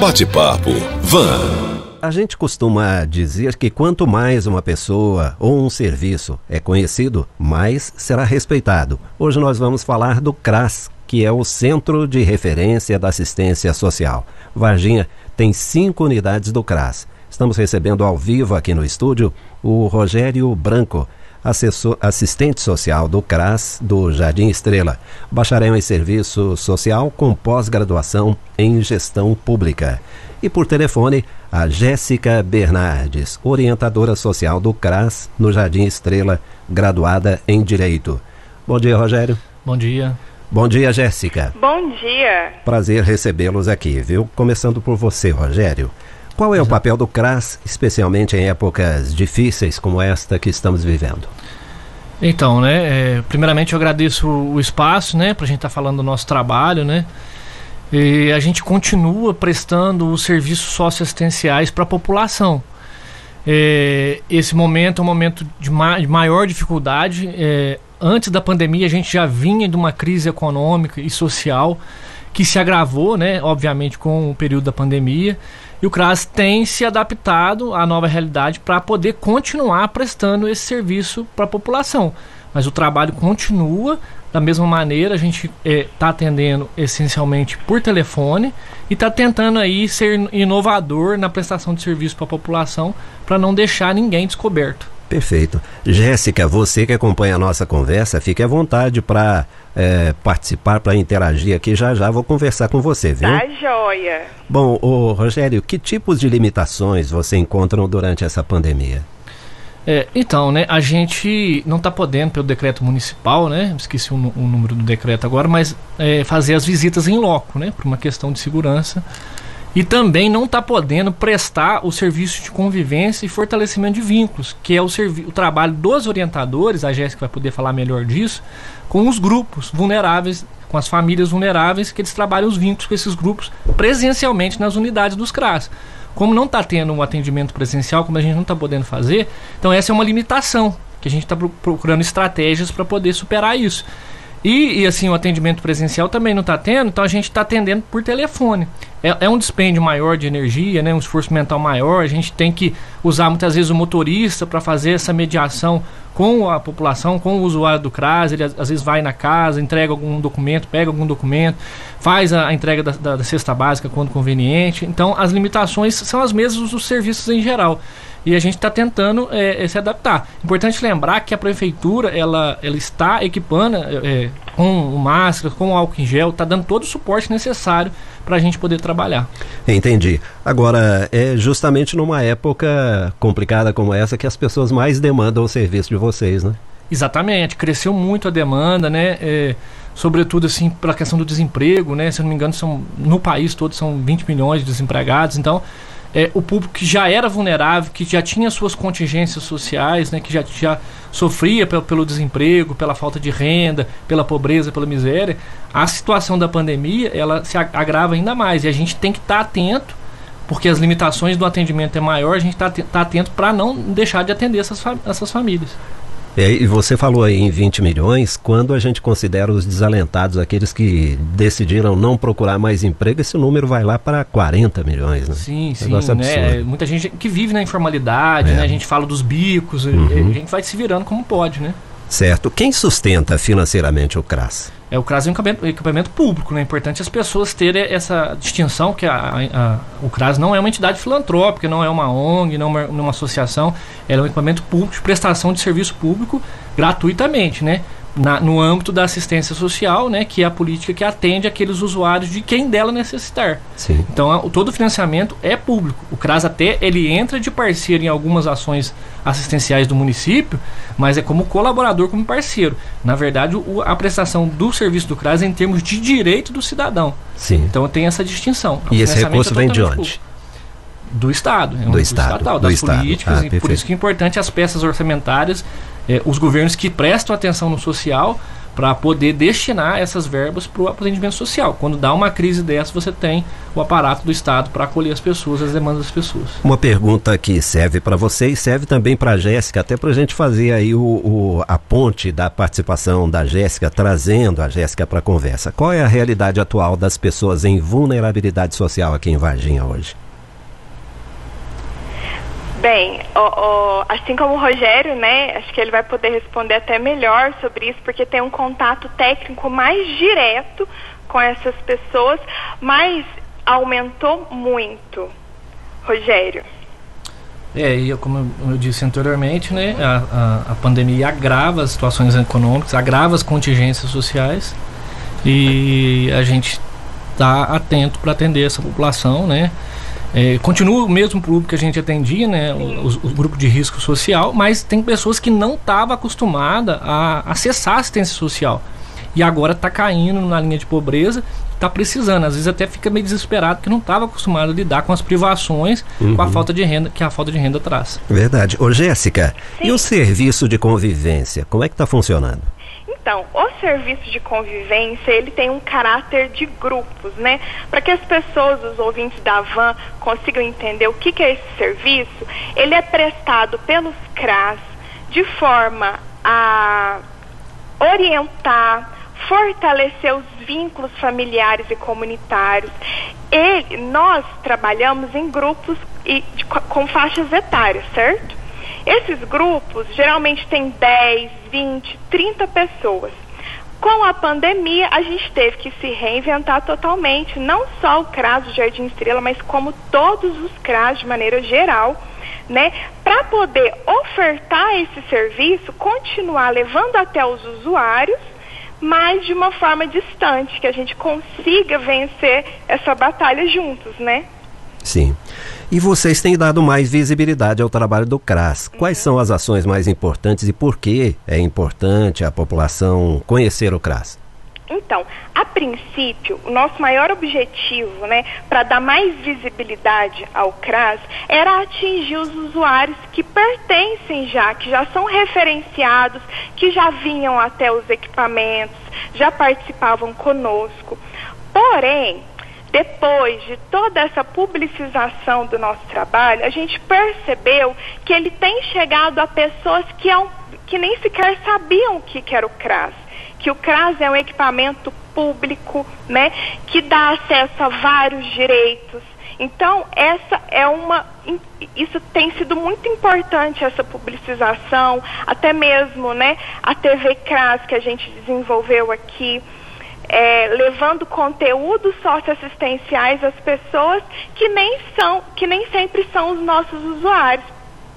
Bate-papo Van. A gente costuma dizer que quanto mais uma pessoa ou um serviço é conhecido, mais será respeitado. Hoje nós vamos falar do CRAS, que é o Centro de Referência da Assistência Social. Varginha tem cinco unidades do CRAS. Estamos recebendo ao vivo aqui no estúdio o Rogério Branco, assessor, assistente social do CRAS do Jardim Estrela, bacharel em serviço social com pós-graduação em gestão pública. E por telefone, a Jéssica Bernardes, orientadora social do CRAS no Jardim Estrela, graduada em Direito. Bom dia, Rogério. Bom dia. Bom dia, Jéssica. Bom dia. Prazer recebê-los aqui, viu? Começando por você, Rogério. Qual é o papel do CRAS, especialmente em épocas difíceis como esta que estamos vivendo? Então, né, é, primeiramente eu agradeço o espaço, né, para a gente estar tá falando do nosso trabalho, né, e a gente continua prestando os serviços socioassistenciais para a população. É, esse momento é um momento de, ma de maior dificuldade. É, antes da pandemia, a gente já vinha de uma crise econômica e social que se agravou, né, obviamente, com o período da pandemia. E o CRAS tem se adaptado à nova realidade para poder continuar prestando esse serviço para a população. Mas o trabalho continua da mesma maneira, a gente está é, tá atendendo essencialmente por telefone e está tentando aí ser inovador na prestação de serviço para a população para não deixar ninguém descoberto. Perfeito. Jéssica, você que acompanha a nossa conversa, fique à vontade para é, participar, para interagir aqui. Já já vou conversar com você, viu? Tá joia. Bom, ô, Rogério, que tipos de limitações você encontra durante essa pandemia? É, então, né, a gente não está podendo, pelo decreto municipal, né, esqueci o, o número do decreto agora, mas é, fazer as visitas em loco, né, por uma questão de segurança e também não está podendo prestar o serviço de convivência e fortalecimento de vínculos, que é o, o trabalho dos orientadores, a Jéssica vai poder falar melhor disso, com os grupos vulneráveis, com as famílias vulneráveis, que eles trabalham os vínculos com esses grupos presencialmente nas unidades dos CRAS. Como não está tendo um atendimento presencial, como a gente não está podendo fazer, então essa é uma limitação, que a gente está procurando estratégias para poder superar isso. E, e, assim, o atendimento presencial também não está tendo, então a gente está atendendo por telefone. É, é, um dispêndio maior de energia, né, um esforço mental maior. A gente tem que usar muitas vezes o motorista para fazer essa mediação com a população, com o usuário do CRAS. Ele às vezes vai na casa, entrega algum documento, pega algum documento, faz a, a entrega da, da, da cesta básica quando conveniente. Então, as limitações são as mesmas dos serviços em geral e a gente está tentando é, é, se adaptar. Importante lembrar que a prefeitura ela, ela está equipando é, com máscara, com álcool em gel, está dando todo o suporte necessário para a gente poder trabalhar. Entendi. Agora, é justamente numa época complicada como essa que as pessoas mais demandam o serviço de vocês, né? Exatamente, cresceu muito a demanda, né? É, sobretudo assim pela questão do desemprego, né? Se eu não me engano, são no país todo são 20 milhões de desempregados, então é, o público que já era vulnerável, que já tinha suas contingências sociais, né, que já, já sofria pelo, pelo desemprego, pela falta de renda, pela pobreza, pela miséria, a situação da pandemia ela se agrava ainda mais e a gente tem que estar tá atento porque as limitações do atendimento é maior, a gente está tá atento para não deixar de atender essas, essas famílias. É, e você falou aí em 20 milhões, quando a gente considera os desalentados, aqueles que decidiram não procurar mais emprego, esse número vai lá para 40 milhões, né? Sim, sim, né? Muita gente que vive na informalidade, é. né? A gente fala dos bicos, uhum. a gente vai se virando como pode, né? Certo. Quem sustenta financeiramente o CRAS? É, o CRAS é um equipamento, equipamento público, né? É importante as pessoas terem essa distinção que a, a, o CRAS não é uma entidade filantrópica, não é uma ONG, não é uma, é uma associação, ela é um equipamento público de prestação de serviço público gratuitamente, né? Na, no âmbito da assistência social, né, que é a política que atende aqueles usuários de quem dela necessitar. Sim. Então, a, todo o financiamento é público. O CRAS até ele entra de parceiro em algumas ações assistenciais do município, mas é como colaborador, como parceiro. Na verdade, o, a prestação do serviço do CRAS é em termos de direito do cidadão. Sim. Então, tem essa distinção. O e esse recurso é vem de onde? Público do Estado, é um do, do Estado, estatal, do das estado. políticas, ah, e por isso que é importante as peças orçamentárias, eh, os governos que prestam atenção no social, para poder destinar essas verbas para o atendimento social. Quando dá uma crise dessa, você tem o aparato do Estado para acolher as pessoas, as demandas das pessoas. Uma pergunta que serve para você e serve também para a Jéssica, até para a gente fazer aí o, o, a ponte da participação da Jéssica, trazendo a Jéssica para a conversa. Qual é a realidade atual das pessoas em vulnerabilidade social aqui em Varginha hoje? Bem, o, o, assim como o Rogério, né, acho que ele vai poder responder até melhor sobre isso, porque tem um contato técnico mais direto com essas pessoas, mas aumentou muito. Rogério. É, e como eu disse anteriormente, né, a, a, a pandemia agrava as situações econômicas, agrava as contingências sociais e a gente está atento para atender essa população, né? É, continua o mesmo público que a gente atendia, né? O, o, grupo de risco social, mas tem pessoas que não estavam acostumadas a acessar a assistência social. E agora está caindo na linha de pobreza, está precisando. Às vezes até fica meio desesperado porque não estava acostumado a lidar com as privações, uhum. com a falta de renda que a falta de renda traz. Verdade. Ô Jéssica, e o serviço de convivência, como é que está funcionando? Então, o serviço de convivência, ele tem um caráter de grupos, né? Para que as pessoas, os ouvintes da van, consigam entender o que, que é esse serviço, ele é prestado pelos CRAS de forma a orientar, fortalecer os vínculos familiares e comunitários. E nós trabalhamos em grupos e, de, com faixas etárias, certo? Esses grupos geralmente têm 10, 20, 30 pessoas. Com a pandemia, a gente teve que se reinventar totalmente, não só o CRAS do Jardim Estrela, mas como todos os CRAS de maneira geral, né? Para poder ofertar esse serviço, continuar levando até os usuários, mas de uma forma distante, que a gente consiga vencer essa batalha juntos, né? Sim. E vocês têm dado mais visibilidade ao trabalho do CRAS. Quais são as ações mais importantes e por que é importante a população conhecer o CRAS? Então, a princípio, o nosso maior objetivo, né, para dar mais visibilidade ao CRAS, era atingir os usuários que pertencem já, que já são referenciados, que já vinham até os equipamentos, já participavam conosco. Porém, depois de toda essa publicização do nosso trabalho, a gente percebeu que ele tem chegado a pessoas que, é um, que nem sequer sabiam o que, que era o CRAS. Que o CRAS é um equipamento público, né, que dá acesso a vários direitos. Então, essa é uma. Isso tem sido muito importante, essa publicização, até mesmo né, a TV CRAS que a gente desenvolveu aqui é, levando conteúdos socioassistenciais às pessoas que nem são, que nem sempre são os nossos usuários,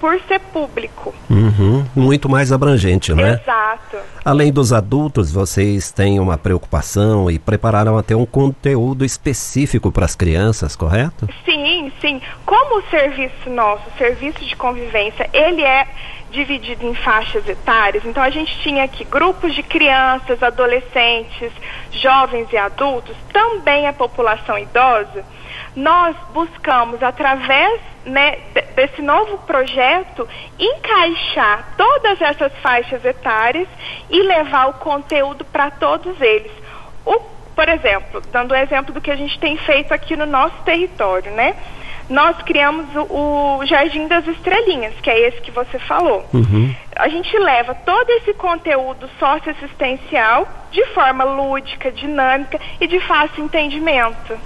por ser público. Uhum, muito mais abrangente, né? Exato. Além dos adultos, vocês têm uma preocupação e prepararam até um conteúdo específico para as crianças, correto? Sim, sim. Como o serviço nosso, o serviço de convivência, ele é dividido em faixas etárias. Então a gente tinha aqui grupos de crianças, adolescentes, jovens e adultos, também a população idosa. Nós buscamos através né, desse novo projeto encaixar todas essas faixas etárias e levar o conteúdo para todos eles. O, por exemplo, dando um exemplo do que a gente tem feito aqui no nosso território, né? nós criamos o, o, Jardim das Estrelinhas, que é esse que você falou. Uhum. A gente leva todo esse conteúdo socioassistencial de forma lúdica, dinâmica e de fácil entendimento.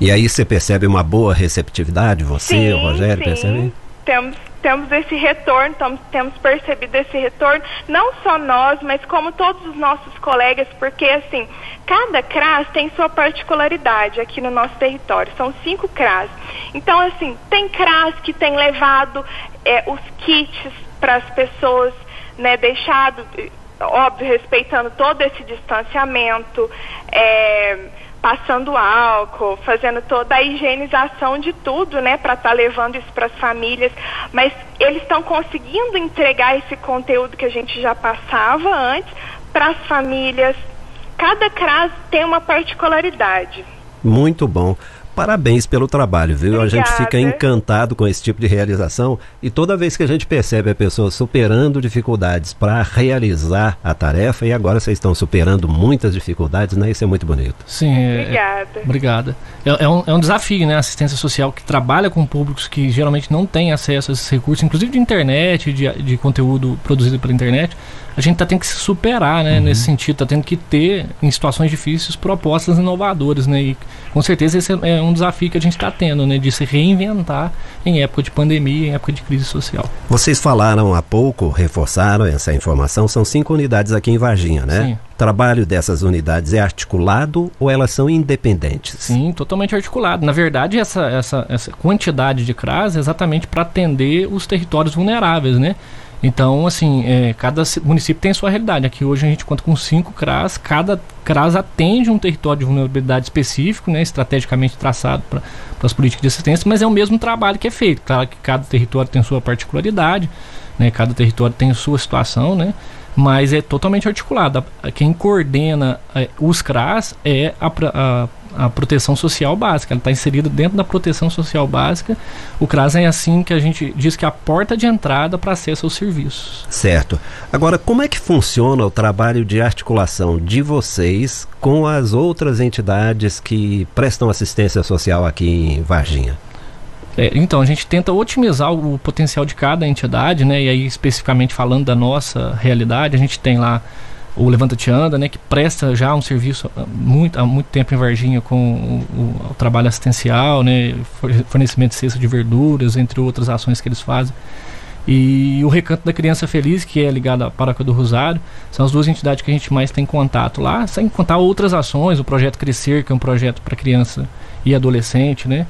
E aí você percebe uma boa receptividade, você, sim, o Rogério, sim. percebe? Temos, temos esse retorno, temos, temos percebido esse retorno, não só nós, mas como todos os nossos colegas, porque assim, cada CRAS tem sua particularidade aqui no nosso território, são cinco CRAS. Então, assim, tem CRAS que tem levado é, os kits para as pessoas, né, deixado, óbvio, respeitando todo esse distanciamento, é, passando álcool, fazendo toda a higienização de tudo, né, para estar tá levando isso para as famílias. Mas eles estão conseguindo entregar esse conteúdo que a gente já passava antes para as famílias. Cada CRAS tem uma particularidade. Muito bom. Parabéns pelo trabalho, viu? Obrigada. A gente fica encantado com esse tipo de realização e toda vez que a gente percebe a pessoa superando dificuldades para realizar a tarefa, e agora vocês estão superando muitas dificuldades, né? Isso é muito bonito. Sim, é, Obrigada. Obrigada. É, é um, é um desafio, né? A assistência social que trabalha com públicos que geralmente não têm acesso a esses recursos, inclusive de internet, de, de conteúdo produzido pela internet. A gente tá tendo que se superar, né? Nesse sentido, tá tendo que ter, em situações difíceis, propostas inovadoras, né? E com certeza esse é um desafio que a gente está tendo, né? De se reinventar em época de pandemia, em época de crise social. Vocês falaram há pouco, reforçaram essa informação, são cinco unidades aqui em Varginha, né? Sim. O trabalho dessas unidades é articulado ou elas são independentes? Sim, totalmente articulado. Na verdade, essa, essa, essa quantidade de CRAS é exatamente para atender os territórios vulneráveis, né? Então, assim, é, cada município tem sua realidade. Aqui hoje a gente conta com cinco CRAS, cada CRAS atende um território de vulnerabilidade específico, né, estrategicamente traçado para as políticas de assistência, mas é o mesmo trabalho que é feito. Claro que cada território tem sua particularidade, né, cada território tem sua situação, né, mas é totalmente articulado. A- Quem coordena é, os CRAS é a, a, a proteção social básica. Ela está inserida dentro da proteção social básica. O CRAS é assim que a gente diz que é a porta de entrada para acesso aos serviços. Certo. Agora, como é que funciona o trabalho de articulação de vocês com as outras entidades que prestam assistência social aqui em Varginha? É, então, a gente tenta otimizar o potencial de cada entidade, né? E aí, especificamente falando da nossa realidade, a gente tem lá o Levanta Te Anda, né? Que presta já um serviço há muito, há muito tempo em Varginha com o, o- o trabalho assistencial, né? for- Fornecimento de cesta de verduras, entre outras ações que eles fazem. E o Recanto da Criança Feliz, que é ligado à Paróquia do Rosário, são as duas entidades que a gente mais tem contato lá, sem contar outras ações, o Projeto Crescer, que é um projeto para criança e adolescente, né?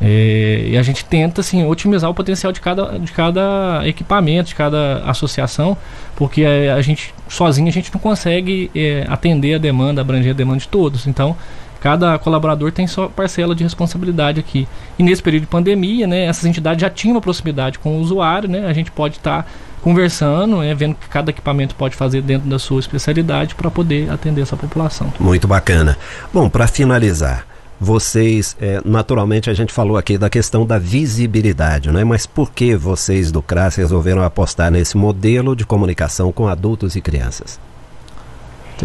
É, e a gente tenta assim otimizar o potencial de cada, de cada equipamento, de cada associação, porque é, a gente sozinho a gente não consegue é, atender a demanda, abranger a demanda de todos. Então, cada colaborador tem sua parcela de responsabilidade aqui. E nesse período de pandemia, né, essas entidades já tinham uma proximidade com o usuário, né? A gente pode estar conversando, né, vendo o que cada equipamento pode fazer dentro da sua especialidade para poder atender essa população. Muito bacana. Bom, para finalizar, vocês, é, naturalmente a gente falou aqui da questão da visibilidade, né? mas por que vocês do CRAS resolveram apostar nesse modelo de comunicação com adultos e crianças?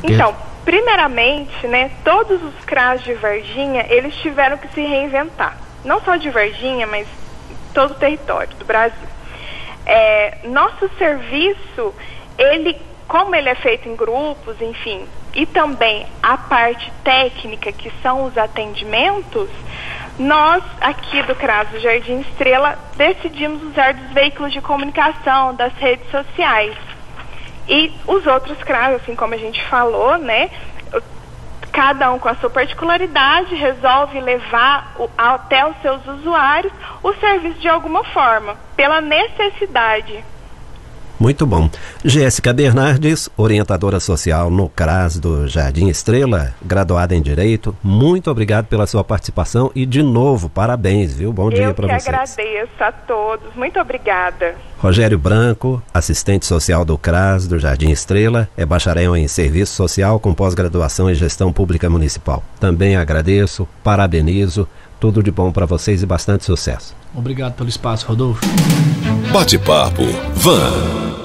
Então, primeiramente, né, todos os CRAS de Varginha, eles tiveram que se reinventar. Não só de Varginha, mas todo o território do Brasil. É, nosso serviço, ele, como ele é feito em grupos, enfim, e também a parte técnica, que são os atendimentos, nós, aqui do CRAS do Jardim Estrela, decidimos usar dos veículos de comunicação, das redes sociais. E os outros CRAS, assim como a gente falou, né? Cada um com a sua particularidade resolve levar o- até os seus usuários o serviço de alguma forma, pela necessidade. Muito bom. Jéssica Bernardes, orientadora social no CRAS do Jardim Estrela, graduada em Direito, muito obrigado pela sua participação e, de novo, parabéns, viu? Bom dia Eu que para vocês. agradeço a todos. Muito obrigada. Rogério Branco, assistente social do CRAS do Jardim Estrela, é bacharel em Serviço Social com pós-graduação em Gestão Pública Municipal. Também agradeço, parabenizo, tudo de bom para vocês e bastante sucesso. Obrigado pelo espaço, Rodolfo. Bate-papo Van.